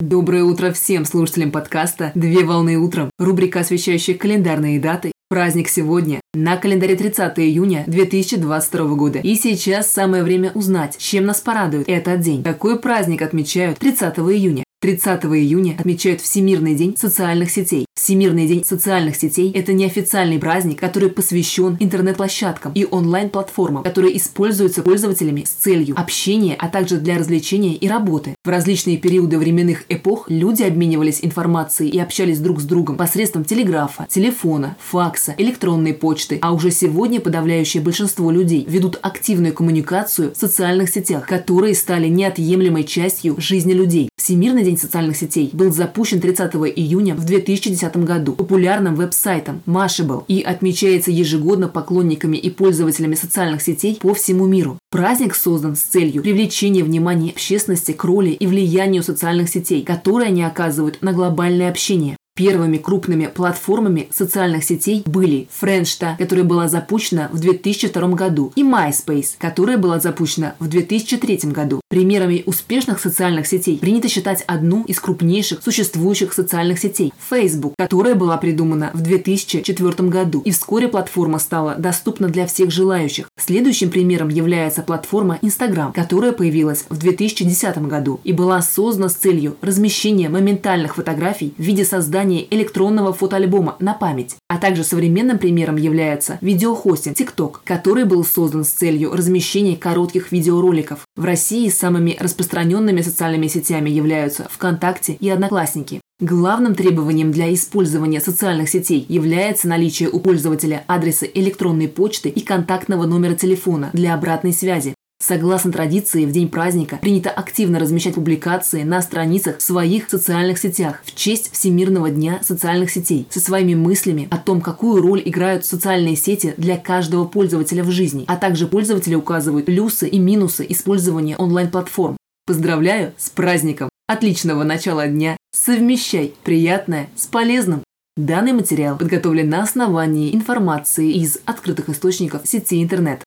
Доброе утро всем слушателям подкаста «Две волны утром», рубрика, освещающая календарные даты. Праздник сегодня, на календаре 30 июня 2022 года. И сейчас самое время узнать, чем нас порадует этот день. Какой праздник отмечают 30 июня? 30 июня отмечают Всемирный день социальных сетей. Всемирный день социальных сетей – это неофициальный праздник, который посвящен интернет-площадкам и онлайн-платформам, которые используются пользователями с целью общения, а также для развлечения и работы. В различные периоды временных эпох люди обменивались информацией и общались друг с другом посредством телеграфа, телефона, факса, электронной почты, а уже сегодня подавляющее большинство людей ведут активную коммуникацию в социальных сетях, которые стали неотъемлемой частью жизни людей. Всемирный день социальных сетей был запущен 30 июня в 2010 году популярным веб-сайтом Mashable и отмечается ежегодно поклонниками и пользователями социальных сетей по всему миру. Праздник создан с целью привлечения внимания общественности к роли и влиянию социальных сетей, которые они оказывают на глобальное общение. Первыми крупными платформами социальных сетей были Френшта, которая была запущена в 2002 году, и MySpace, которая была запущена в 2003 году. Примерами успешных социальных сетей принято считать одну из крупнейших существующих социальных сетей – Facebook, которая была придумана в 2004 году, и вскоре платформа стала доступна для всех желающих. Следующим примером является платформа Instagram, которая появилась в 2010 году и была создана с целью размещения моментальных фотографий в виде создания создания электронного фотоальбома на память. А также современным примером является видеохостинг TikTok, который был создан с целью размещения коротких видеороликов. В России самыми распространенными социальными сетями являются ВКонтакте и Одноклассники. Главным требованием для использования социальных сетей является наличие у пользователя адреса электронной почты и контактного номера телефона для обратной связи. Согласно традиции, в день праздника принято активно размещать публикации на страницах в своих социальных сетях в честь Всемирного дня социальных сетей со своими мыслями о том, какую роль играют социальные сети для каждого пользователя в жизни, а также пользователи указывают плюсы и минусы использования онлайн-платформ. Поздравляю с праздником! Отличного начала дня! Совмещай приятное с полезным! Данный материал подготовлен на основании информации из открытых источников сети интернет.